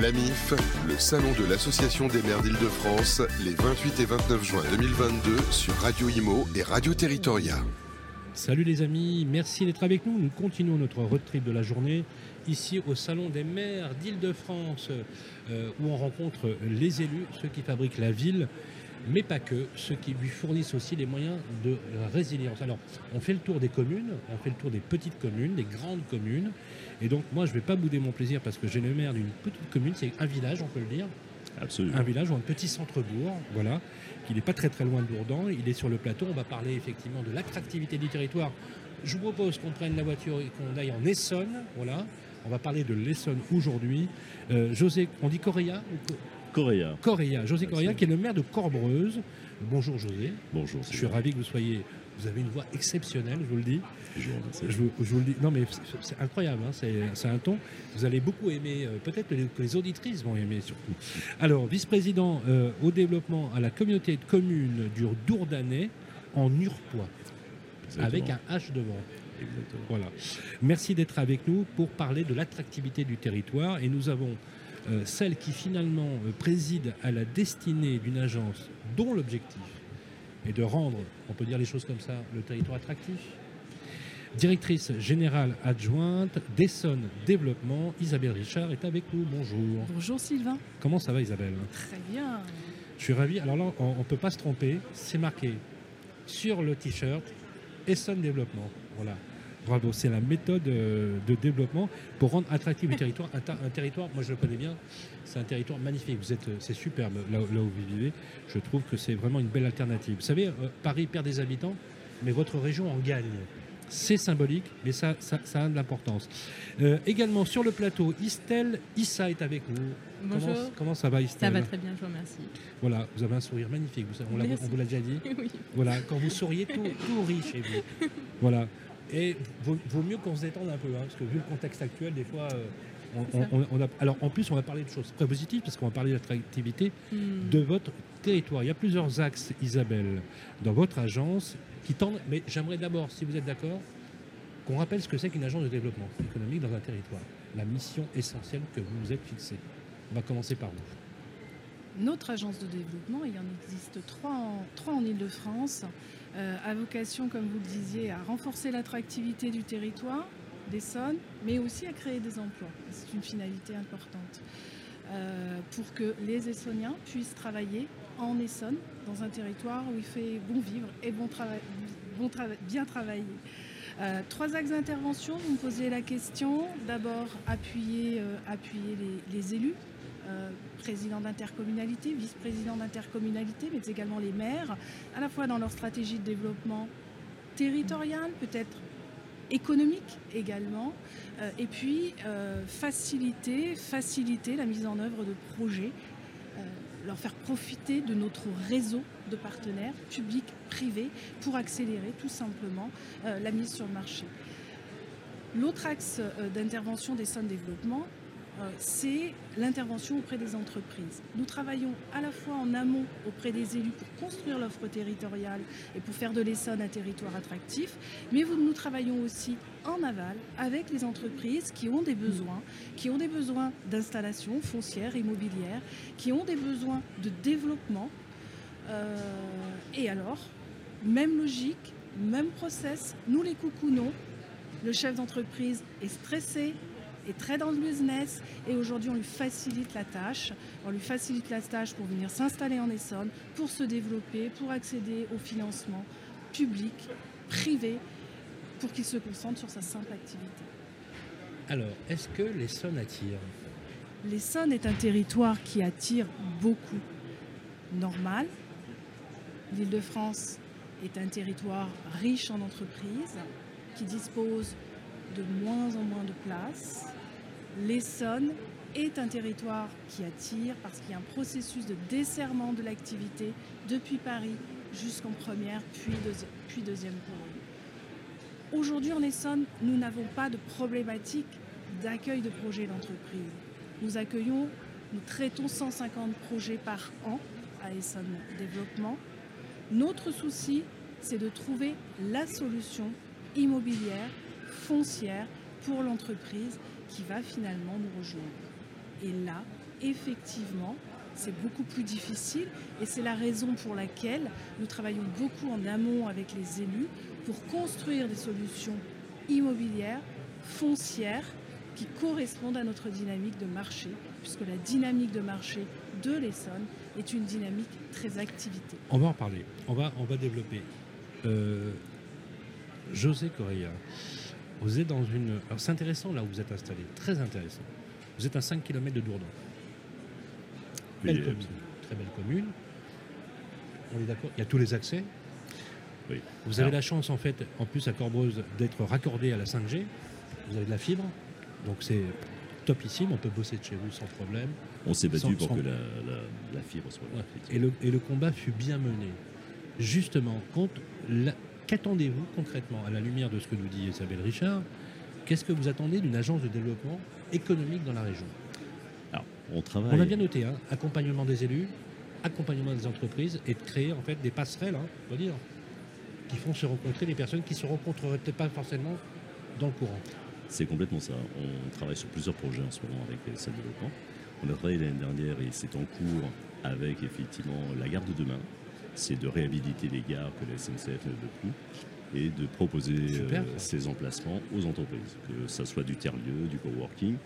L'AMIF, le salon de l'Association des maires d'Île-de-France, les 28 et 29 juin 2022 sur Radio Imo et Radio Territoria. Salut les amis, merci d'être avec nous. Nous continuons notre road trip de la journée ici au Salon des maires d'Île-de-France euh, où on rencontre les élus, ceux qui fabriquent la ville, mais pas que, ceux qui lui fournissent aussi les moyens de résilience. Alors, on fait le tour des communes, on fait le tour des petites communes, des grandes communes. Et donc, moi, je ne vais pas bouder mon plaisir parce que j'ai le maire d'une petite commune, c'est un village, on peut le dire. Absolument. Un village ou un petit centre-bourg, voilà, qui n'est pas très très loin de Dourdan. Il est sur le plateau. On va parler effectivement de l'attractivité du territoire. Je vous propose qu'on prenne la voiture et qu'on aille en Essonne, voilà. On va parler de l'Essonne aujourd'hui. Euh, José, on dit Correa Correa. Correa, José Correa, qui est le maire de Corbreuse. Bonjour José. Bonjour. Je suis ravi que vous soyez. Vous avez une voix exceptionnelle, je vous le dis. Je vous remercie. Je vous, je vous le dis. Non, mais c'est- incroyable. hein, c'est un ton. Vous allez beaucoup aimer. euh, Peut-être que les, auditrices vont aimer surtout. Alors, vice-président euh, au développement à la communauté de communes du Dourdanais en Urpois, avec un H devant. Exactement. Voilà. Merci d'être avec nous pour parler de l'attractivité du territoire. Et nous avons celle qui finalement euh, préside à la destinée d'une agence dont l'objectif est de rendre, on peut dire les choses comme ça, le territoire attractif. Directrice générale adjointe d'Essonne Développement, Isabelle Richard est avec nous. Bonjour. Bonjour Sylvain. Comment ça va Isabelle? Très bien. Je suis ravi. Alors là, on ne peut pas se tromper. C'est marqué sur le t-shirt Essonne Développement. Voilà. Bravo. C'est la méthode euh, de développement pour rendre attractif le territoire. Un, territoire, moi je le connais bien, c'est un territoire magnifique. Vous êtes, euh, c'est superbe là, où- là où vous vivez. Je trouve que c'est vraiment une belle alternative. Vous savez, euh, Paris perd des habitants, mais votre région en gagne. C'est symbolique, mais ça, ça, ça a de l'importance. Euh, également sur le plateau, Istel Issa est avec nous. Bonjour. Comment, comment ça va Istel Ça va très bien, je vous remercie. voilà, vous avez un sourire magnifique. Vous, on, on vous l'a déjà dit. Oui. Voilà, quand vous souriez, tout, tout rit chez vous. Voilà. Et vaut, vaut mieux qu'on se détende un peu, hein, parce que vu le contexte actuel, des fois, euh, on, a, alors en plus, on va parler de choses très positives, parce qu'on va parler de l'attractivité Hmm. de votre territoire. Il y a plusieurs axes, Isabelle, dans votre agence qui tendent. Mais j'aimerais d'abord, si vous êtes d'accord, qu'on rappelle ce que c'est qu'une agence de développement économique dans un territoire. La mission essentielle que vous vous êtes fixée. On va commencer par vous. Notre agence de développement, il y en existe trois en, trois en Ile-de-France, euh, a vocation, comme vous le disiez, à renforcer l'attractivité du territoire, d'Essonne, mais aussi à créer des emplois. C'est une finalité importante. Euh, pour que les Essonniens puissent travailler en Essonne, dans un territoire où il fait bon vivre et bon bien travailler. Euh, trois axes d'intervention, vous me posiez la question. D'abord, appuyer, euh, les élus, euh, présidents d'intercommunalité, vice-présidents d'intercommunalité, mais également les maires, à la fois dans leur stratégie de développement territorial, peut-être économique également, euh, et puis euh, faciliter, faciliter la mise en œuvre de projets, euh, leur faire profiter de notre réseau de partenaires publics, privés, pour accélérer tout simplement la mise sur le marché. L'autre axe d'intervention des Sun Développement, c'est l'intervention auprès des entreprises. Nous travaillons à la fois en amont auprès des élus pour construire l'offre territoriale et pour faire de l'Essonne un territoire attractif, mais nous travaillons aussi en aval avec les entreprises qui ont des besoins, qui ont des besoins d'installation foncière, immobilière, qui ont des besoins de développement. Euh, et alors, même logique, même process, nous les coucounons, le chef d'entreprise est stressé, est très dans le business et aujourd'hui on lui facilite la tâche. On lui facilite la tâche pour venir s'installer en Essonne, pour se développer, pour accéder au financement public, privé, pour qu'il se concentre sur sa simple activité. Alors, est-ce que les sons attirent L'Essonne est un territoire qui attire beaucoup. Normal. L'Île-de-France est un territoire riche en entreprises qui dispose de moins en moins de places. L'Essonne est un territoire qui attire parce qu'il y a un processus de desserrement de l'activité depuis Paris jusqu'en première puis, puis deuxième couronne. Aujourd'hui en Essonne, nous n'avons pas de problématique d'accueil de projets d'entreprise. Nous accueillons, nous traitons 150 projets par an à Essonne Développement. Notre souci, c'est de trouver la solution immobilière, foncière pour l'entreprise qui va finalement nous rejoindre. Et là, effectivement, c'est beaucoup plus difficile et c'est la raison pour laquelle nous travaillons beaucoup en amont avec les élus pour construire des solutions immobilières, foncières, qui correspondent à notre dynamique de marché, puisque la dynamique de marché de l'Essonne est une dynamique très activité. On va en parler, on va, on va développer. Euh, José Correa, vous êtes dans une... Alors c'est intéressant là où vous êtes installé, très intéressant. Vous êtes à 5 km de Dourdan. Oui, Belle euh, commune, très belle commune. On est d'accord Il y a tous les accès. Oui. Vous avez Alors- la chance en fait, en plus à Corbreuse, d'être raccordé à la 5G. Vous avez de la fibre, donc c'est topissime, on peut bosser de chez vous sans problème. On s'est battu Sans- pour sans- que la, la- la fibre soit là. Ouais. effectivement. Et le, et le combat fut bien mené. Justement, quand la- qu'attendez-vous concrètement à la lumière de ce que nous dit Isabelle Richard Qu'est-ce que vous attendez d'une agence de développement économique dans la région? Alors, on travaille. On a bien noté, hein, accompagnement des élus, accompagnement des entreprises et de créer en fait des passerelles, hein, on va dire, qui font se rencontrer des personnes qui se rencontreraient peut-être pas forcément dans le courant. C'est complètement ça. On travaille sur plusieurs projets en ce moment avec les développement. On a travaillé l'année dernière et c'est en cours avec effectivement la gare de demain. C'est de réhabiliter les gares que la SNCF ne veut plus et de proposer Super, euh, ces emplacements aux entreprises, que ça soit du tiers-lieu, du coworking.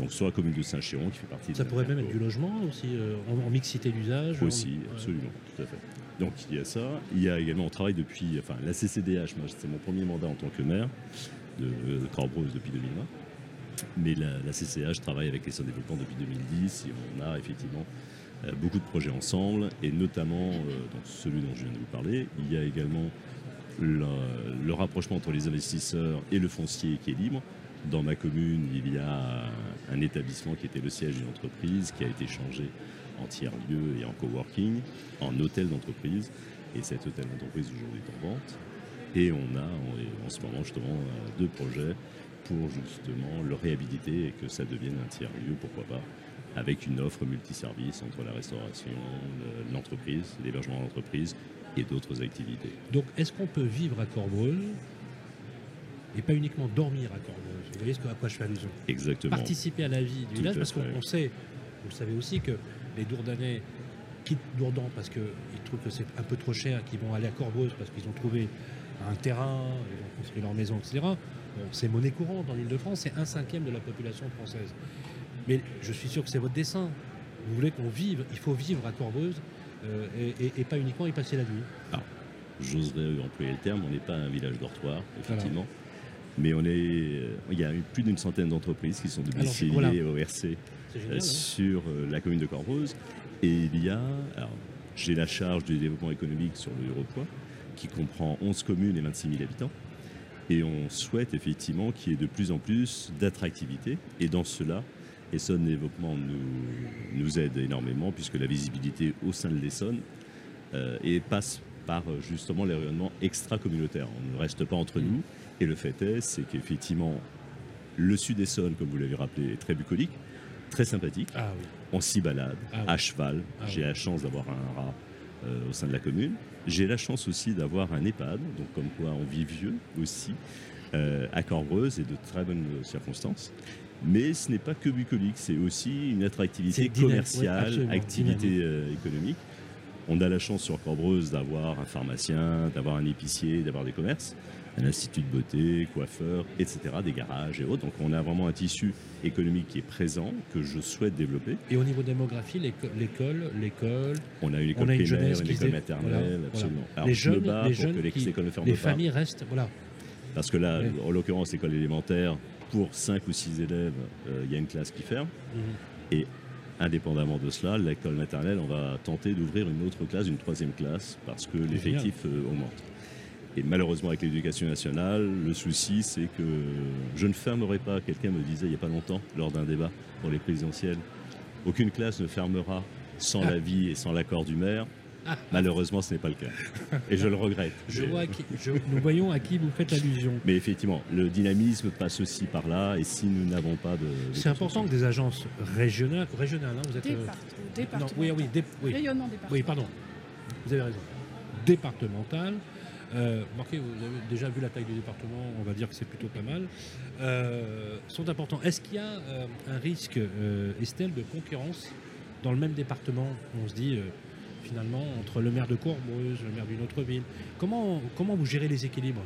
Donc sur la commune de Saint-Chéron qui fait partie de Ça pourrait même être du logement aussi, euh, en, en mixité d'usage. Aussi, absolument, tout à fait. Donc il y a ça. Il y a également, on travaille depuis, enfin la CCDH, moi c'est mon premier mandat en tant que maire de, de Corbreuse depuis 2020. Mais la, la CCH travaille avec les de développement depuis 2010 et on a effectivement euh, beaucoup de projets ensemble et notamment euh, dans celui dont je viens de vous parler, il y a également le, le rapprochement entre les investisseurs et le foncier qui est libre. Dans ma commune, il y a un établissement qui était le siège d'une entreprise qui a été changé en tiers-lieu et en coworking, en hôtel d'entreprise. Et cet hôtel d'entreprise aujourd'hui est en vente. Et on a en, en ce moment justement euh, deux projets pour justement le réhabiliter et que ça devienne un tiers-lieu, pourquoi pas, avec une offre multiservice entre la restauration, le- l'entreprise, l'hébergement d'entreprise et d'autres activités. Donc, est-ce qu'on peut vivre à Corbreuse et pas uniquement dormir à Corbreuse Vous voyez ce que, à quoi je fais allusion? Exactement. Participer à la vie du Tout village, parce qu'on sait, vous le savez aussi, que les Dourdanais quittent Dourdan parce qu'ils trouvent que c'est un peu trop cher, qu'ils vont aller à Corbreuse parce qu'ils ont trouvé un terrain, ils ont construit leur maison, etc. Bon, c'est monnaie courante en Ile-de-France, c'est un cinquième de la population française. Mais je suis sûr que c'est votre dessin. Vous voulez qu'on vive, il faut vivre à Corbreuse euh, et, et- et pas uniquement y passer la nuit. J'oserais employer le terme, on n'est pas un village dortoir, effectivement. Mais on est, euh, il y a plus d'une centaine d'entreprises qui sont domiciliées voilà. au RC C'est euh, génial. hein sur la commune de Corbreuse. Et il y a, alors, j'ai la charge du développement économique sur le Europoint, qui comprend 11 communes et 26 000 habitants. Et on souhaite effectivement qu'il y ait de plus en plus d'attractivité. Et dans cela, Essonne Développement nous, nous aide énormément, puisque la visibilité au sein de l'Essonne euh, et passe par euh, justement les rayonnements extra-communautaires. On ne reste pas entre nous. Et le fait est, c'est qu'effectivement, le sud Essonne, comme vous l'avez rappelé, est très bucolique, très sympathique. Ah oui. On s'y balade Ah oui. à cheval. Ah J'ai oui. la chance d'avoir un rat euh, au sein de la commune. J'ai la chance aussi d'avoir un EHPAD, donc comme quoi on vit vieux aussi, euh, à Corbreuse et de très bonnes circonstances. Mais ce n'est pas que bucolique, c'est aussi une attractivité commerciale, oui, activité euh, économique. On a la chance sur Corbreuse d'avoir un pharmacien, d'avoir un épicier, d'avoir des commerces, un institut de beauté, coiffeur, etc., des garages et autres. Donc on a vraiment un tissu économique qui est présent, que je souhaite développer. Et au niveau démographie, l'éco- l'école, l'école, On a une école On a une primaire, une école maternelle, voilà, absolument. voilà. Alors Les je me jeunes- bats les pour jeunes que les qui- écoles ne ferment les pas. familles restent, voilà. Parce que là, Ouais. en l'occurrence, l'école élémentaire, pour 5 ou 6 élèves, euh, il y a une classe qui ferme. Mhm. Indépendamment de cela, l'école maternelle, on va tenter d'ouvrir une autre classe, une troisième classe, parce que l'effectif euh, augmente. Et malheureusement, avec l'éducation nationale, le souci, c'est que je ne fermerai pas, quelqu'un me disait il n'y a pas longtemps, lors d'un débat pour les présidentielles, aucune classe ne fermera sans Ah. l'avis et sans l'accord du maire. Malheureusement, ce n'est pas le cas. Et je le regrette. Je Mais- vois à qui- je- nous voyons à qui vous faites allusion. mais effectivement, le dynamisme passe aussi par là, et si nous n'avons pas de. de C'est important que des agences régionales, régionales, hein, vous êtes. euh, Département, non, département. oui, oui, dé- oui, Rayonnement départemental. oui, pardon. Vous avez raison. Départementales euh, marquez, vous avez déjà vu la taille du département, on va dire que c'est plutôt pas mal, euh, sont importants. Est-ce qu'il y a euh, un risque, euh, Estelle, de concurrence dans le même département? On se dit, euh, finalement, entre le maire de Courbeuse, le maire d'une autre ville, comment, comment vous gérez les équilibres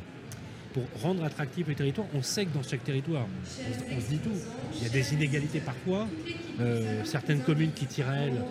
pour rendre attractif le territoire, on sait que dans chaque territoire, on, se- dit tout. Il y a des inégalités parfois, euh, certaines communes qui tirent elles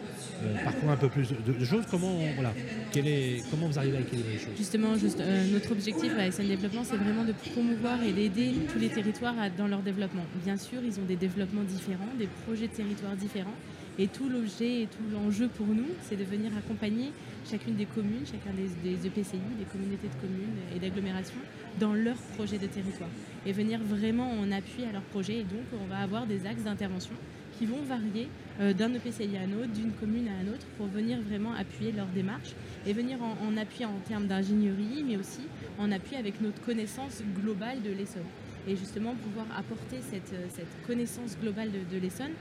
euh, parfois un peu plus de, choses. Comment, voilà, quel est, comment vous arrivez à équilibrer les choses? Justement, juste, euh, notre objectif à SN Développement, c'est vraiment de promouvoir et d'aider tous les territoires dans leur développement. Bien sûr, ils ont des développements différents, des projets de territoire différents. Et tout l'objet et tout l'enjeu pour nous, c'est de venir accompagner chacune des communes, chacun des, EPCI, des communautés de communes et d'agglomérations dans leur projet de territoire. Et venir vraiment en appui à leur projet. Et donc, on va avoir des axes d'intervention qui vont varier euh, d'un EPCI à un autre, d'une commune à un autre, pour venir vraiment appuyer leur démarche et venir en, appui en termes d'ingénierie, mais aussi en appui avec notre connaissance globale de l'Essonne. Et justement, pouvoir apporter cette, connaissance globale de l'Essonne,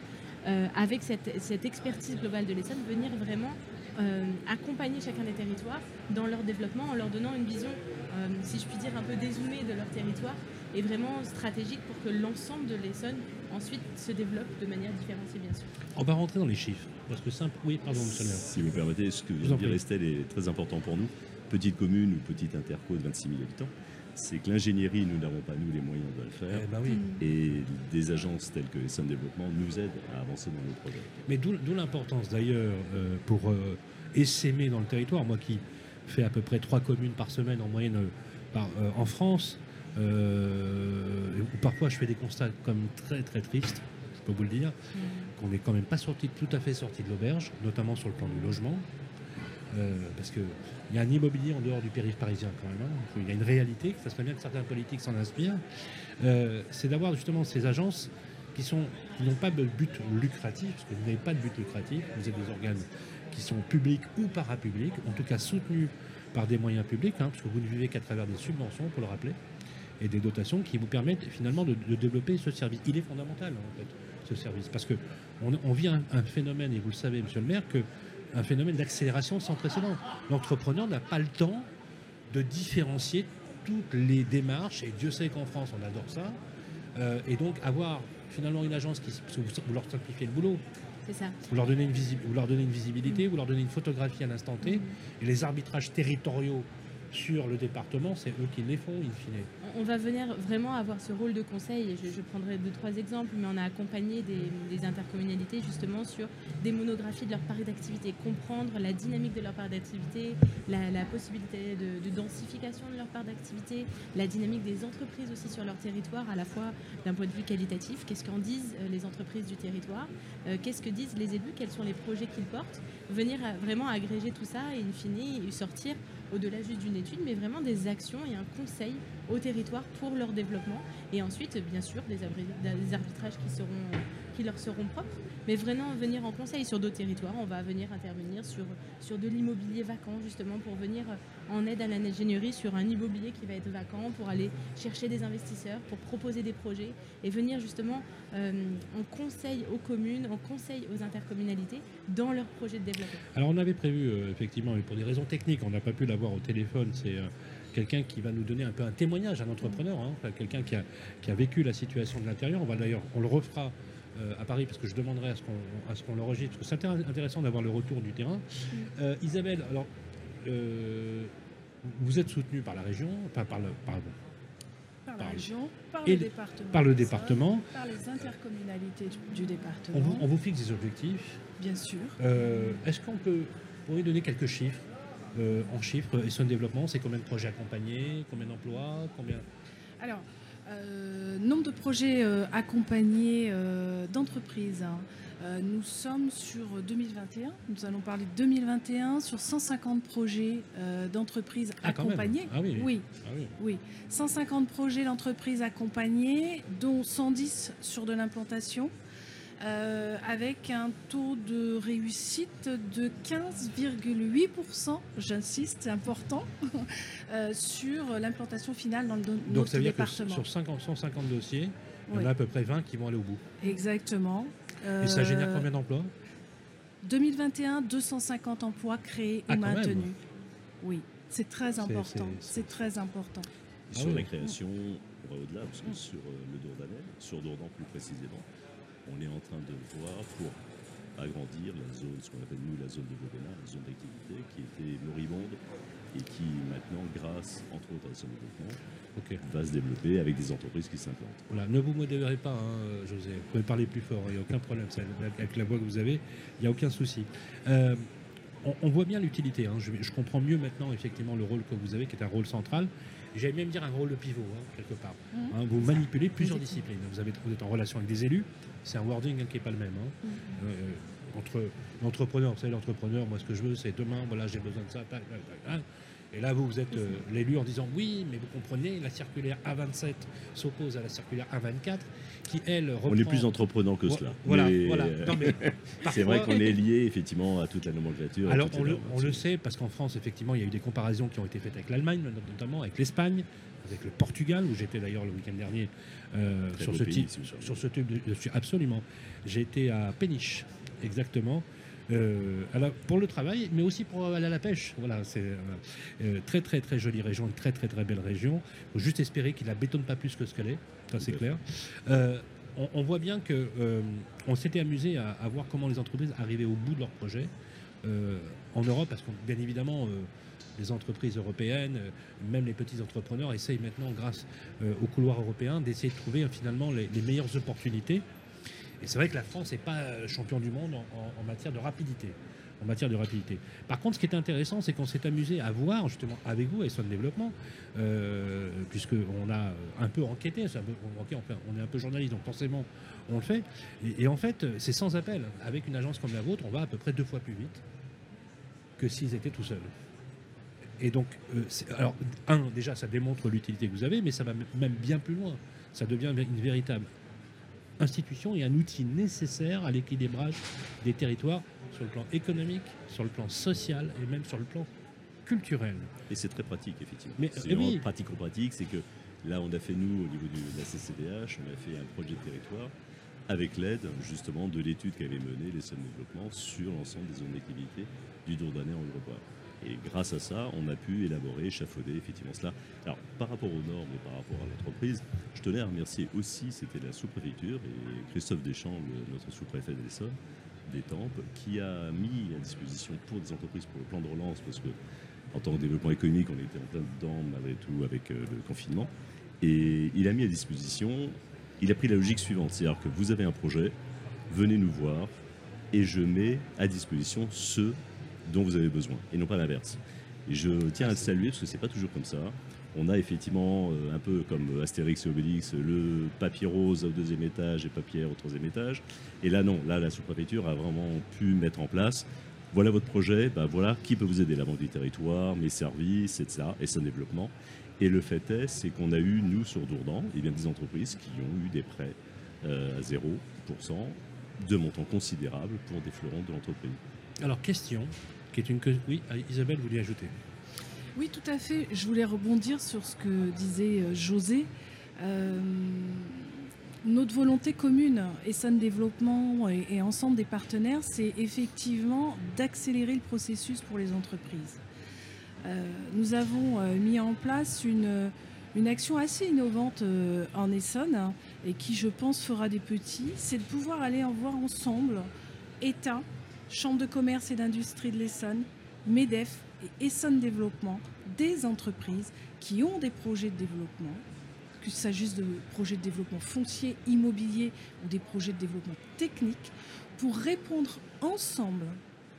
euh, avec cette, cette expertise globale de l'Essonne, venir vraiment euh, accompagner chacun des territoires dans leur développement en leur donnant une vision, euh, si je puis dire, un peu dézoomée de leur territoire et vraiment stratégique pour que l'ensemble de l'Essonne ensuite se développe de manière différenciée, bien sûr. On va rentrer dans les chiffres. Parce que simple, oui, pardon, monsieur le maire. Si vous me permettez, ce que vous vient en de dire. Estelle est très important pour nous. Petite commune ou petite interco de 26 000 habitants, c'est que l'ingénierie, nous n'avons pas, nous, les moyens de le faire. Eh ben oui. Et des agences telles que SM Développement nous aident à avancer dans nos projets. Mais d'où l'importance d'ailleurs euh, pour euh, essaimer dans le territoire, moi qui fais à peu près trois communes par semaine en moyenne euh, par- euh, en France, euh, où parfois je fais des constats comme très très tristes, je peux vous le dire, qu'on n'est quand même pas sorti, tout à fait sorti de l'auberge, notamment sur le plan du logement. Euh, parce qu'il y a un immobilier en dehors du périph' parisien quand même. hein. Il y a une réalité, que ça serait bien que certains politiques s'en inspirent. Euh, c'est d'avoir justement ces agences qui n'ont pas de but lucratif, parce que vous n'avez pas de but lucratif, vous êtes des organes qui sont publics ou parapublics, en tout cas soutenus par des moyens publics, hein, parce que vous ne vivez qu'à travers des subventions, pour le rappeler, et des dotations qui vous permettent finalement de, développer ce service. Il est fondamental en fait, ce service, parce que on, on vit un, un phénomène, et vous le savez, monsieur le maire, que un phénomène d'accélération sans précédent. L'entrepreneur n'a pas le temps de différencier toutes les démarches, et Dieu sait qu'en France on adore ça, Euh, et donc avoir finalement une agence qui, vous, leur simplifiez le boulot, C'est ça. vous leur donnez une, visi- vous leur donnez une visibilité, vous leur donnez une photographie à l'instant T, et les arbitrages territoriaux sur le département, c'est eux qui les font in fine. On- va venir vraiment avoir ce rôle de conseil. Je, je prendrai deux, trois exemples, mais on a accompagné des, intercommunalités justement sur des monographies de leur parc d'activité, comprendre la dynamique de leur parc d'activité, la, possibilité de, de densification de leur parc d'activité, la dynamique des entreprises aussi sur leur territoire, à la fois d'un point de vue qualitatif, qu'est-ce qu'en disent euh, les entreprises du territoire, euh, qu'est-ce que disent les élus, quels sont les projets qu'ils portent, venir à- vraiment agréger tout ça et in fine sortir au-delà juste d'une étude, mais vraiment des actions et un conseil au territoire pour leur développement. Et ensuite, bien sûr, des, arbitrages qui, seront, qui leur seront propres, mais vraiment venir en conseil sur d'autres territoires. On va venir intervenir sur, sur de l'immobilier vacant, justement, pour venir en aide à l'ingénierie sur un immobilier qui va être vacant, pour aller chercher des investisseurs, pour proposer des projets et venir justement euh, en conseil aux communes, en conseil aux intercommunalités dans leurs projets de développement. Alors on avait prévu euh, effectivement, mais pour des raisons techniques, on n'a pas pu l'avoir au téléphone, c'est euh, quelqu'un qui va nous donner un peu un témoignage, un entrepreneur, hein, quelqu'un qui a, qui a vécu la situation de l'intérieur. On va d'ailleurs, on le refera euh, à Paris parce que je demanderai à ce qu'on à ce qu'on l'enregistre, parce que intéressant d'avoir le retour du terrain. Euh, Isabelle, alors euh, vous êtes soutenue par la région, enfin par le, pardon, Par la région, par le le- département. par le département. Par les intercommunalités du, du département, On vous, on vous fixe des objectifs. bien sûr. Euh, Est-ce qu'on peut pourriez donner quelques chiffres euh, En chiffres, et son développement, c'est combien de projets accompagnés, combien d'emplois, combien? Alors, euh, nombre de projets euh, accompagnés euh, d'entreprises. hein. Nous sommes sur 2021. Nous allons parler de 2021 sur 150 projets d'entreprises Ah, accompagnés. Ah oui. oui, Ah oui. oui. 150 projets d'entreprises accompagnés, dont 110 sur de l'implantation. Euh, avec un taux de réussite de 15,8%, j'insiste, c'est important, euh, sur l'implantation finale dans le do- Donc ça veut dire que département. sur 50, 150 dossiers, il y en Oui. a à peu près 20 qui vont aller au bout. Exactement. Et ça génère Euh, combien d'emplois? 2021, 250 emplois créés Ah, ou maintenus. Oui. C'est très important. C'est très important. Ah sur la création, on va au-delà, parce que sur euh, le Dourdanais, sur Dourdan plus précisément, on est en train de voir pour agrandir la zone, ce qu'on appelle nous la zone de la zone d'activité, qui était moribonde et qui maintenant, grâce entre autres à son développement, va se développer avec des entreprises qui s'implantent. Voilà, ne vous modérez pas, hein, José. Vous pouvez parler plus fort, il n'y a aucun problème. Avec la voix que vous avez, il n'y a aucun souci. Euh, on, voit bien l'utilité. Hein. Je, je, comprends mieux maintenant effectivement le rôle que vous avez, qui est un rôle central. J'allais même dire un rôle de pivot, hein, quelque part. Mmh. Hein, vous manipulez plusieurs disciplines. Vous, avez, êtes en relation avec des élus. C'est un wording qui n'est pas le même. Mmh. Euh, entre l'entrepreneur, vous savez, l'entrepreneur, moi, ce que je veux, c'est demain, voilà, j'ai besoin de ça. Et là, vous, vous êtes euh, l'élu en disant oui, mais vous comprenez, la circulaire A27 s'oppose à la circulaire A24, qui elle reprend... On est plus entreprenant que cela. Voilà, c'est vrai qu'on est lié effectivement à toute la nomenclature. Alors on, le, on le, sait parce qu'en France, effectivement, il y a eu des comparaisons qui ont été faites avec l'Allemagne, notamment avec l'Espagne, avec le Portugal, où j'étais d'ailleurs le week-end dernier euh, sur, ce type, sur, ce type de, absolument. J'ai été à Péniche, exactement. Euh, pour le travail, mais aussi pour aller à la pêche. Voilà, c'est euh, euh, très très très jolie région, une très très très belle région. Il faut juste espérer qu'il la bétonne pas plus que ce qu'elle est, ça c'est clair. On, voit bien que on s'était amusé à, voir comment les entreprises arrivaient au bout de leur projet en Europe, parce que bien évidemment les entreprises européennes, même les petits entrepreneurs, essayent maintenant, grâce au couloir européen, d'essayer de trouver finalement les, meilleures opportunités et c'est vrai que la France n'est pas euh, champion du monde en, matière de rapidité. En matière de rapidité. Par contre, ce qui est intéressant, c'est qu'on s'est amusé à voir justement avec vous et son développement, euh, puisqu'on a un peu enquêté, on est un peu journaliste, donc forcément on le fait. Et, en fait, c'est sans appel. Avec une agence comme la vôtre, on va à peu près deux fois plus vite que s'ils étaient tout seuls. Et donc, euh, alors, un, déjà, ça démontre l'utilité que vous avez, mais ça va même bien plus loin. Ça devient une véritable institution et un outil nécessaire à l'équilibrage des territoires sur le plan économique, sur le plan social et même sur le plan culturel. Et c'est très pratique, effectivement. Mais c'est oui. pratico-pratique, c'est que là, on a fait, nous, au niveau de la CCDH, on a fait un projet de territoire avec l'aide, justement, de l'étude qu'avait menée les Seuls Développement sur l'ensemble des zones d'activité du Dourdanais en Uruguay. Et grâce à ça, on a pu élaborer, échafauder effectivement cela. Alors, par rapport aux normes et par rapport à l'entreprise, je tenais à remercier aussi, c'était la sous-préfecture et Christophe Deschamps, notre sous-préfet d'Essonne, d'Étampes, qui a mis à disposition pour des entreprises pour le plan de relance, parce que en tant que développement économique, on était en plein dedans malgré tout avec euh, le confinement. Et il a mis à disposition, il a pris la logique suivante, c'est-à-dire que vous avez un projet, venez nous voir, et je mets à disposition ceux dont vous avez besoin, et non pas l'inverse. Je tiens à le saluer parce que c'est pas toujours comme ça. On a effectivement, euh, un peu comme Astérix et Obélix, le papier rose au deuxième étage et papier au troisième étage. Et là, non. Là, la sous-préfecture a vraiment pu mettre en place voilà votre projet, bah voilà qui peut vous aider, la banque du territoire, mes services, etc., et son développement. Et le fait est, c'est qu'on a eu, nous, sur Dourdan, et bien des entreprises qui ont eu des prêts euh, à 0%, de montant considérable pour des fleurons de l'entreprise. Alors, question, une Oui, ah, Isabelle voulait ajouter? Oui, tout à fait. Je voulais rebondir sur ce que disait euh, José. Euh, notre volonté commune, Essonne Développement et, ensemble des partenaires, c'est effectivement d'accélérer le processus pour les entreprises. Euh, nous avons mis en place une, une action assez innovante en Essonne hein, et qui, je pense, fera des petits, c'est de pouvoir aller en voir ensemble État, Chambre de commerce et d'industrie de l'Essonne, MEDEF et Essonne Développement, des entreprises qui ont des projets de développement, qu'il s'agisse de projets de développement foncier, immobilier ou des projets de développement technique, pour répondre ensemble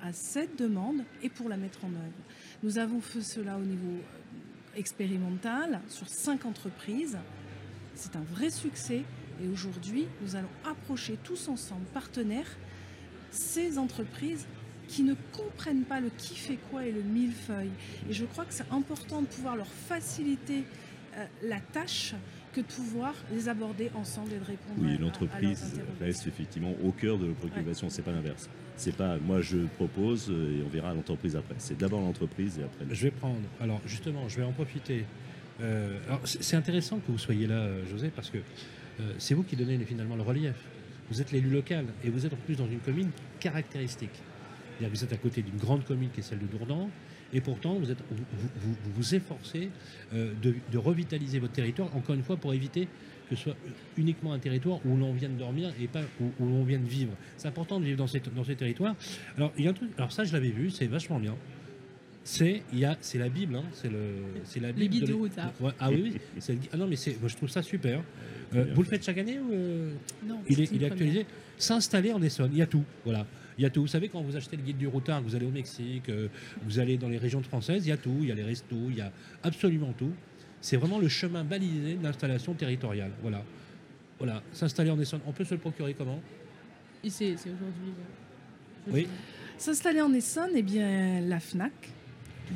à cette demande et pour la mettre en œuvre. Nous avons fait cela au niveau euh, expérimental sur cinq entreprises. C'est un vrai succès et aujourd'hui, nous allons approcher tous ensemble, partenaires, ces entreprises qui ne comprennent pas le qui fait quoi et le millefeuille. Et je crois que c'est important de pouvoir leur faciliter euh, la tâche que de pouvoir les aborder ensemble et de répondre oui, l'entreprise reste effectivement au cœur de nos préoccupations, c'est pas l'inverse. C'est pas moi je propose et on verra l'entreprise après. C'est d'abord l'entreprise et après. Je vais prendre. Alors justement, je vais en profiter. Euh, c'est intéressant que vous soyez là, euh, José, parce que c'est vous qui donnez finalement le relief. Vous êtes l'élu local et vous êtes en plus dans une commune caractéristique. Vous êtes à côté d'une grande commune qui est celle de Dourdan, et pourtant vous vous, efforcez euh, de, revitaliser votre territoire, encore une fois pour éviter que ce soit uniquement un territoire où l'on vienne dormir et pas où, où l'on vienne vivre. C'est important de vivre dans ces, territoires. Alors, alors ça je l'avais vu, c'est vachement bien. C'est il y a c'est la Bible, hein, c'est le c'est la Bible. guide de routard. Ouais, ah oui, oui. c'est le gui- ah non mais c'est moi je trouve ça super. Euh, vous le faites chaque année ou euh, Non, il est, il est actualisé. S'installer en Essonne, il y a tout. Voilà. Il y a tout. Vous savez, quand vous achetez le guide du routard, vous allez au Mexique, euh, vous allez dans les régions françaises, il y a tout. Il y a les restos, il y a absolument tout. C'est vraiment le chemin balisé d'installation territoriale. Voilà. Voilà. S'installer en Essonne, on peut se le procurer comment? Et c'est aujourd'hui. Oui. S'installer en Essonne, eh bien, la FNAC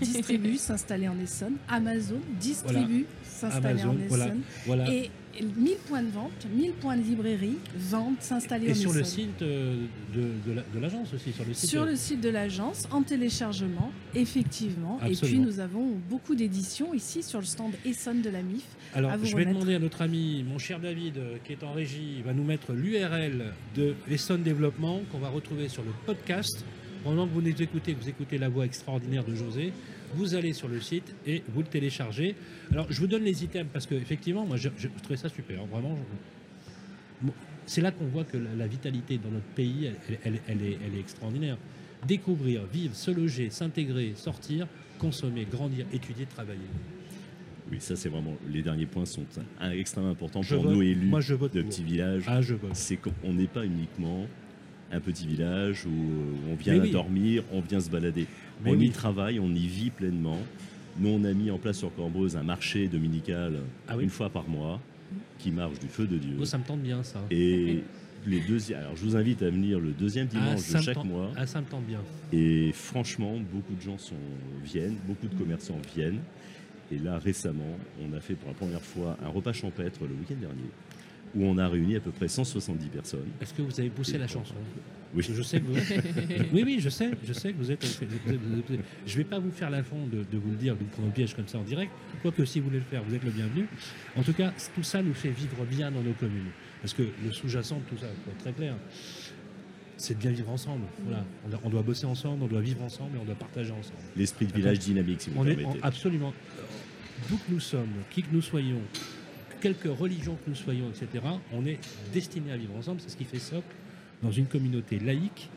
distribue s'installer en Essonne. Amazon distribue s'installer en voilà. Essonne. Voilà. Et 1000 points de vente, 1000 points de librairie vendent s'installer en Et sur Essonne. le site euh, de, de la- de l'agence aussi, sur le site. Sur euh, le site de l'agence, en téléchargement, effectivement. Et puis Absolument. nous avons beaucoup d'éditions ici sur le stand Essonne de la MIF. Alors, je vais remettre. demander à notre ami, mon cher David, euh, qui est en régie, il va nous mettre l'URL de Essonne Développement qu'on va retrouver sur le podcast. Pendant que vous nous écoutez, que vous écoutez la voix extraordinaire de José, vous allez sur le site et vous le téléchargez. Alors, je vous donne les items parce que effectivement, moi, je, je trouvais ça super. hein, Vraiment, je- c'est là qu'on voit que la, la vitalité dans notre pays, elle, elle- elle est, elle est extraordinaire. Découvrir, vivre, se loger, s'intégrer, sortir, consommer, grandir, étudier, travailler. Oui, ça c'est vraiment les derniers points sont un- extrêmement importants Je pour vote- nous élus moi, je vote de petits villages. Ah, je vote. C'est qu'on n'est pas uniquement un petit village où euh, on vient oui. dormir, on vient se balader. Mais on oui. y travaille, on y vit pleinement. Nous, on a mis en place sur Cambreuse un marché dominical Ah oui. une fois par mois qui marche du feu de Dieu. Oh, ça me tente bien, ça. Et les alors je vous invite à venir le deuxième Ah, dimanche de chaque tente- mois. Ah, ça me tente bien. Et franchement, beaucoup de gens sont, viennent, beaucoup de commerçants viennent. Et là, récemment, on a fait pour la première fois un repas champêtre le week-end dernier, où on a réuni à peu près 170 personnes. Est-ce que vous avez poussé la chanson? Oui. Je sais que vous... oui, oui, je sais, je sais que vous êtes. Je vais pas vous faire l'affront de, de vous le dire, de vous prendre au piège comme ça en direct. Quoique, si vous voulez le faire, vous êtes le bienvenu. En tout cas, tout ça nous fait vivre bien dans nos communes. Parce que le sous-jacent de tout ça, pour être très clair, c'est de bien vivre ensemble. Voilà. On doit, bosser ensemble, on doit vivre ensemble et on doit partager ensemble. L'esprit de village dynamique, si vous On me est absolument. D'où que nous sommes, qui que nous soyons, quelque religion que nous soyons, etc., on est destiné à vivre ensemble. C'est ce qui fait socle dans une communauté laïque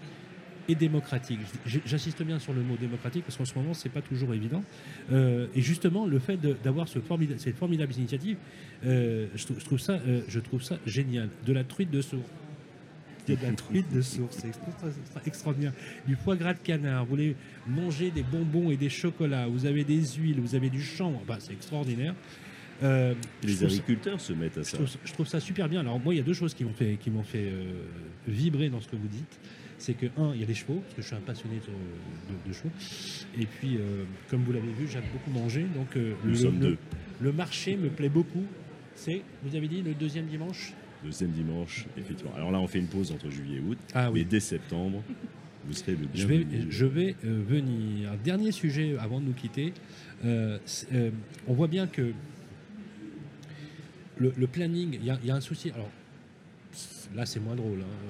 et démocratique. J'insiste bien sur le mot démocratique parce qu'en ce moment, c'est pas toujours évident. Euh, et justement, le fait d'avoir ce formida- cette formidable initiative, euh, je, trouve, je trouve ça, euh, je trouve ça génial. De la truite de source. De la truite de source, c'est extra- extra- extraordinaire. Du foie gras de canard, vous voulez manger des bonbons et des chocolats, vous avez des huiles, vous avez du chanvre, Bah, c'est extraordinaire. Euh, Les ça- agriculteurs se mettent à je ça. trouve, je trouve ça super bien. Alors moi, il y a deux choses qui m'ont fait, qui m'ont fait euh, vibrer dans ce que vous dites. C'est que, un, il y a les chevaux, parce que je suis un passionné de, de- de chevaux. Et puis, euh, comme vous l'avez vu, j'aime beaucoup manger. Donc, Nous le, sommes le- deux. le marché me plaît beaucoup. C'est, vous avez dit, le deuxième dimanche? Deuxième dimanche, effectivement. Alors là, on fait une pause entre juillet et août. Ah Mais dès septembre, vous serez le Je vais, bienvenu. je vais venir. Dernier sujet avant de nous quitter. On voit bien que le, le planning, il y, a- un souci. Alors là, c'est moins drôle. hein.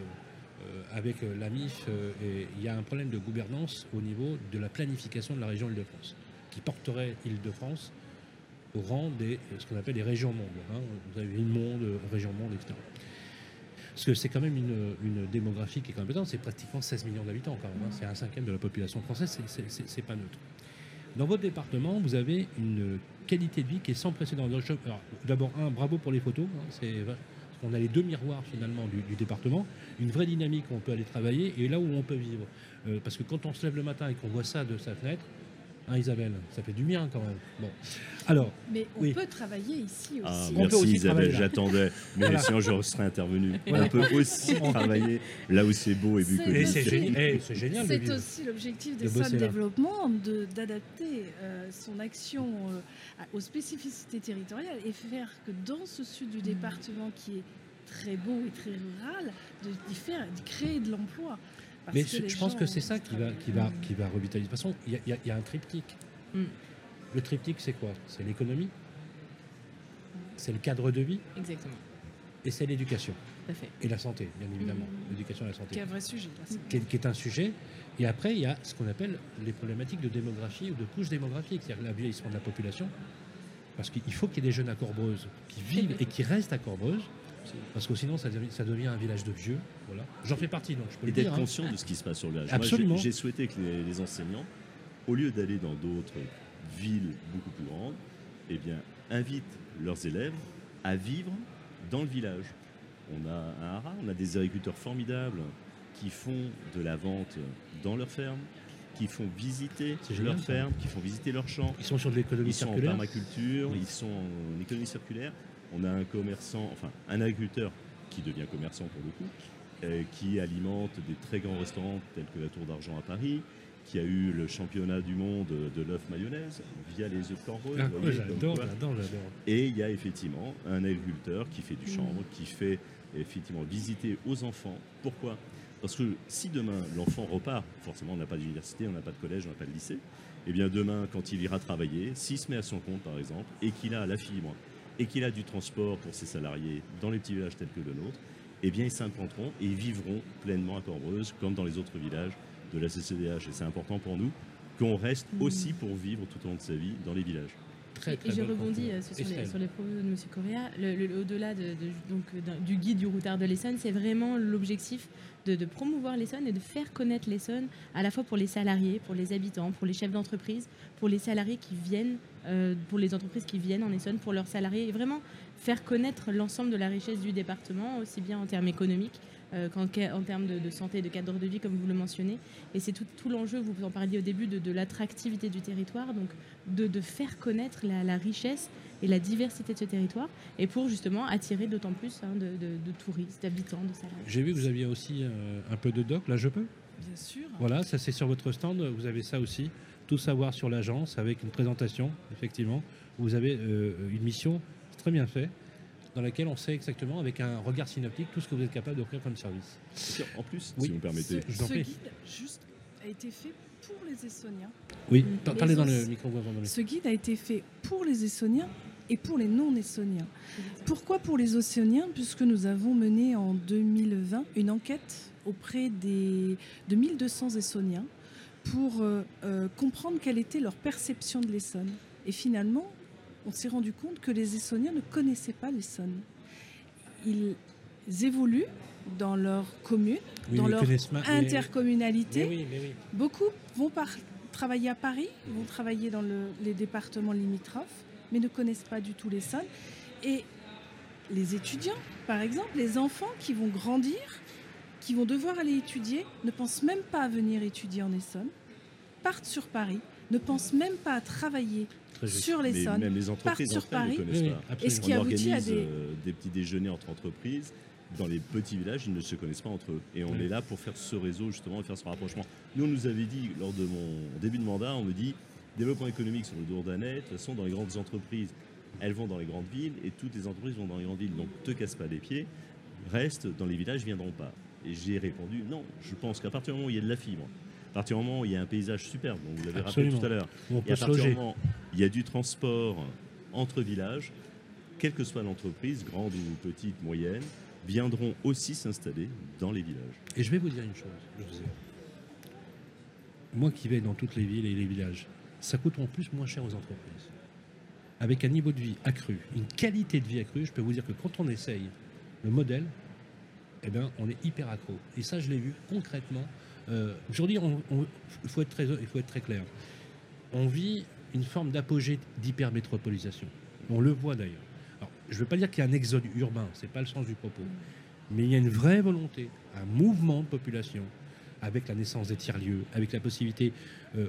Euh, avec euh, la MIF, euh, il y a un problème de gouvernance au niveau de la planification de la région Île-de-France, qui porterait Île-de-France au rang des ce qu'on appelle les régions mondes. hein. Vous avez une monde, région monde, etc. Parce que c'est quand même une, démographie qui est énorme, c'est pratiquement 16 millions d'habitants quand même, hein. c'est un cinquième de la population française, c'est pas neutre. Dans votre département, vous avez une qualité de vie qui est sans précédent. D'abord, un, bravo pour les photos, hein, c'est qu'on a les deux miroirs finalement du, du département, une vraie dynamique où on peut aller travailler et là où on peut vivre. Euh, parce que quand on se lève le matin et qu'on voit ça de sa fenêtre, hein, Isabelle, ça fait du bien quand même. Bon. Alors, Mais on Oui. peut travailler ici aussi. Ah, On peut merci aussi Isabelle, j'attendais. Mais Voilà. sinon, je serais intervenu. Voilà. On peut aussi travailler là où c'est beau et bucolique. et c'est aussi- génial, eh, c'est génial de C'est aussi l'objectif De des SOD là. Développement de- d'adapter euh, son action euh, aux spécificités territoriales et faire que dans ce sud du département qui est très beau et très rural, de, faire, d'y créer de l'emploi. Parce Mais que je, pense que c'est ça qui va, travaillent. qui, va, qui va revitaliser. De toute façon, il y a- y, y un triptyque. Mm. Le triptyque, c'est quoi? C'est l'économie, c'est le cadre de vie Exactement. et c'est l'éducation. Et la santé, bien évidemment, Mhm. l'éducation à la Qui est santé, un vrai sujet. qui est, qui est un sujet. Et après, il y a ce qu'on appelle les problématiques de démographie ou de couche démographique, c'est-à-dire vieillissement de la population. Parce qu'il faut qu'il y ait des jeunes à Corbreuse qui vivent et qui restent à Corbreuse, parce que sinon ça devient, ça devient un village de vieux. Voilà. J'en fais partie, donc je peux Et le dire. d'être hein. conscient de ce qui se passe sur le village. Moi, j'ai- Absolument. j'ai souhaité que les, les enseignants, au lieu d'aller dans d'autres villes beaucoup plus grandes, eh bien, invitent leurs élèves à vivre dans le village. On a un haras, on a des agriculteurs formidables qui font de la vente dans leur ferme, qui font visiter génial, leur ça. ferme, qui font visiter leurs champs. Ils sont sur de l'économie Ils sont en circulaire. permaculture, ils sont en économie circulaire. On a un commerçant, enfin un agriculteur qui devient commerçant pour le coup, euh, qui alimente des très grands restaurants tels que la Tour d'Argent à Paris, qui a eu le championnat du monde de l'œuf mayonnaise via les œufs de. Ah, j'adore, j'adore, j'adore. Et il y a effectivement un agriculteur qui fait du Mm. chanvre, qui fait effectivement visiter aux enfants. Pourquoi? Parce que si demain l'enfant repart, forcément on n'a pas d'université, on n'a pas de collège, on n'a pas de lycée, et bien demain quand il ira travailler, s'il se met à son compte par exemple, et qu'il a la fibre, et qu'il a du transport pour ses salariés dans les petits villages tels que le nôtre, eh bien ils s'implanteront et vivront pleinement à Corbreuse comme dans les autres villages de la CCDH. Et c'est important pour nous qu'on reste aussi pour vivre tout au long de sa vie dans les villages. Très, Et- très et je rebondis euh, sur, les, Estelle. sur les propos de M. Correa. Le- le- Au-delà de, de- donc, euh, du guide du routard de l'Essonne, c'est vraiment l'objectif de, de promouvoir l'Essonne et de faire connaître l'Essonne à la fois pour les salariés, pour les habitants, pour les chefs d'entreprise, pour les salariés qui viennent, euh, pour les entreprises qui viennent en Essonne, pour leurs salariés, et vraiment faire connaître l'ensemble de la richesse du département, aussi bien en termes économiques euh, en termes de, de santé et de cadre de vie, comme vous le mentionnez. Et c'est tout, tout l'enjeu, vous en parliez au début, de, de l'attractivité du territoire, donc de, de faire connaître la, la richesse et la diversité de ce territoire, et pour justement attirer d'autant plus hein, de, de- de touristes, d'habitants, de salariés. J'ai vu que vous aviez aussi euh, un peu de doc, là je peux? Bien sûr. Voilà, ça c'est sur votre stand, vous avez ça aussi. Tout savoir sur l'agence avec une présentation, effectivement. Vous avez euh, une mission c'est très bien fait, dans laquelle on sait exactement, avec un regard synoptique, tout ce que vous êtes capable d'offrir comme service. En plus, Oui. si vous me permettez, Je vous en Ce prie. guide juste a été fait pour les Essoniens. Oui, parlez dans le micro. Ce guide a été fait pour les Essoniens et pour les non-Essoniens. Pourquoi pour les Océaniens? Puisque nous avons mené en 2020 une enquête auprès des, de 1200 Essoniens pour euh, euh, comprendre quelle était leur perception de l'Essonne. Et finalement, on s'est rendu compte que les Essoniens ne connaissaient pas l'Essonne. Ils évoluent dans leur commune, Oui, dans leur intercommunalité. mais oui, mais oui. Beaucoup vont par- travailler à Paris, vont travailler dans le- les départements limitrophes, mais ne connaissent pas du tout l'Essonne. Et les étudiants, par exemple, les enfants qui vont grandir, qui vont devoir aller étudier, ne pensent même pas à venir étudier en Essonne, partent sur Paris, ne pensent même pas à travailler Très juste. sur mais l'Essonne. même les entreprises sur ne Paris. connaissent Oui, oui, pas. Et ce qui on aboutit à organise des... euh, des petits déjeuners entre entreprises. Dans les petits villages, ils ne se connaissent pas entre eux. Et on Oui. est là pour faire ce réseau, justement, et faire ce rapprochement. Nous, on nous avait dit, lors de mon début de mandat, on me dit développement économique sur le Dourdanais, de toute façon, dans les grandes entreprises, elles vont dans les grandes villes, et toutes les entreprises vont dans les grandes villes. Donc, te casse pas les pieds, reste dans les villages, viendront pas. Et j'ai répondu non, je pense qu'à partir du moment où il y a de la fibre, à partir du moment où il y a un paysage superbe, dont vous l'avez rappelé tout à l'heure, et à partir du moment il y a du transport entre villages, quelle que soit l'entreprise, grande ou petite, moyenne, viendront aussi s'installer dans les villages. Et je vais vous dire une chose. Moi qui vais dans toutes les villes et les villages, ça coûte en plus moins cher aux entreprises. Avec un niveau de vie accru, une qualité de vie accrue, je peux vous dire que quand on essaye le modèle, eh ben, on est hyper accro. Et ça, je l'ai vu concrètement. Euh, Aujourd'hui, il faut être très clair. On vit une forme d'apogée d'hypermétropolisation. On le voit d'ailleurs. Je ne veux pas dire qu'il y a un exode urbain, ce n'est pas le sens du propos. Mais il y a une vraie volonté, un mouvement de population, avec la naissance des tiers-lieux, avec la possibilité euh,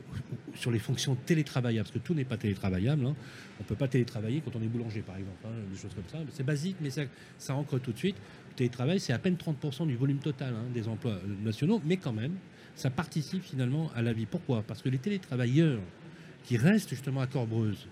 sur les fonctions télétravaillables, parce que tout n'est pas télétravaillable. hein. On ne peut pas télétravailler quand on est boulanger, par exemple, hein, des choses comme ça. C'est basique, mais ça, ça ancre tout de suite. Le télétravail, c'est à peine 30% du volume total hein, des emplois euh, nationaux, mais quand même, ça participe finalement à la vie. Pourquoi? Parce que les télétravailleurs qui restent justement à Corbreuse,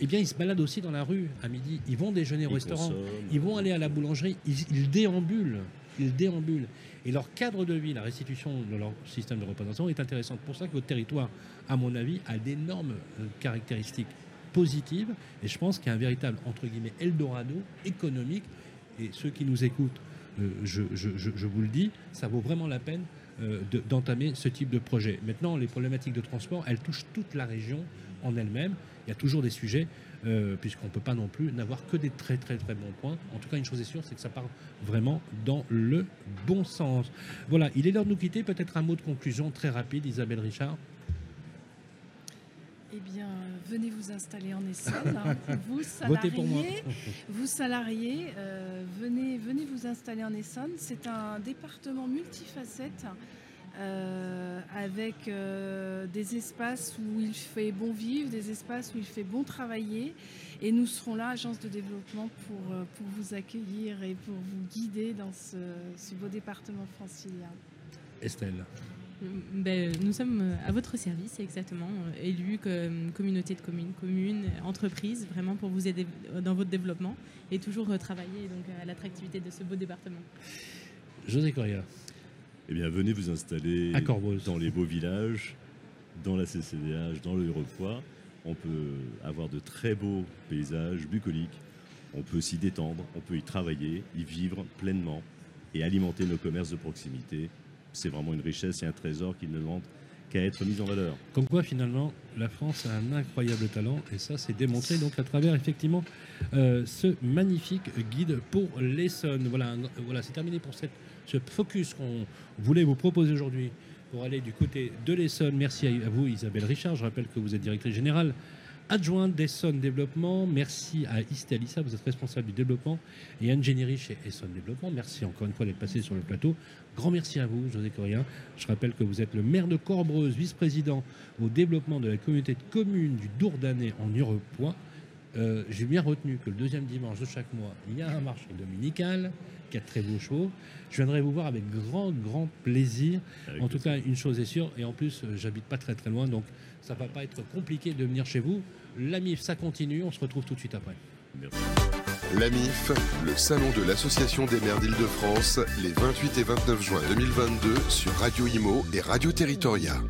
eh bien, ils se baladent aussi dans la rue à midi. Ils vont déjeuner au Ils restaurant. consomment. Ils vont aller à la boulangerie, ils, ils déambulent. Ils déambulent. Et leur cadre de vie, la restitution de leur système de représentation est intéressante. pour ça que votre territoire, à mon avis, a d'énormes euh, caractéristiques positives. Et je pense qu'il y a un véritable, entre guillemets, Eldorado économique. Et ceux qui nous écoutent je, vous le dis, ça vaut vraiment la peine d'entamer ce type de projet. Maintenant, les problématiques de transport, elles touchent toute la région en elle-même. Il y a toujours des sujets, puisqu'on ne peut pas non plus n'avoir que des très très très bons points. En tout cas, une chose est sûre, c'est que ça part vraiment dans le bon sens. Voilà, il est l'heure de nous quitter. Peut-être un mot de conclusion très rapide, Isabelle Richard. Eh bien, venez vous installer en Essonne. Hein. Vous salariés, vous salariés, euh, venez, venez vous installer en Essonne. C'est un département multifacette. Euh, avec euh, des espaces où il fait bon vivre, des espaces où il fait bon travailler. Et nous serons là, agence de développement, pour, pour vous accueillir et pour vous guider dans ce, ce beau département francilien. Estelle ben, nous sommes à votre service, exactement, euh, élus, comme communauté de communes, communes, entreprises, vraiment pour vous aider dans votre développement et toujours euh, travailler donc, à l'attractivité de ce beau département. José Correa. Eh bien, venez vous installer dans les beaux villages, dans la CCDH, dans le Repoix. On peut avoir de très beaux paysages bucoliques. On peut s'y détendre, on peut y travailler, y vivre pleinement et alimenter nos commerces de proximité c'est vraiment une richesse et un trésor qui ne demande qu'à être mis en valeur. Comme quoi, finalement, la France a un incroyable talent, et ça, c'est démontré donc à travers effectivement euh, ce magnifique guide pour l'Essonne. Voilà, voilà c'est terminé pour ce focus qu'on voulait vous proposer aujourd'hui pour aller du côté de l'Essonne. Merci à vous, Isabelle Richard. Je rappelle que vous êtes directrice générale adjointe d'Essonne Développement. Merci à Isté vous êtes responsable du développement et ingénierie chez Essonne Développement. Merci encore une fois d'être passé sur le plateau. Grand merci à vous, José Corrien. Je rappelle que vous êtes le maire de Corbreuse, vice-président au développement de la communauté de communes du Dourdanais en Urepoix. Euh, J'ai bien retenu que le deuxième dimanche de chaque mois, il y a un marché dominical, qui a très beaux chevaux. Je viendrai vous voir avec grand, grand plaisir. en tout cas, une chose est sûre, et en plus, euh, j'habite pas très très loin, donc ça va pas être compliqué de venir chez vous. La MIF, ça continue. On se retrouve tout de suite après. La MIF, le salon de l'Association des maires d'Île-de-France, les 28 et 29 juin 2022 sur Radio Imo et Radio Territoria.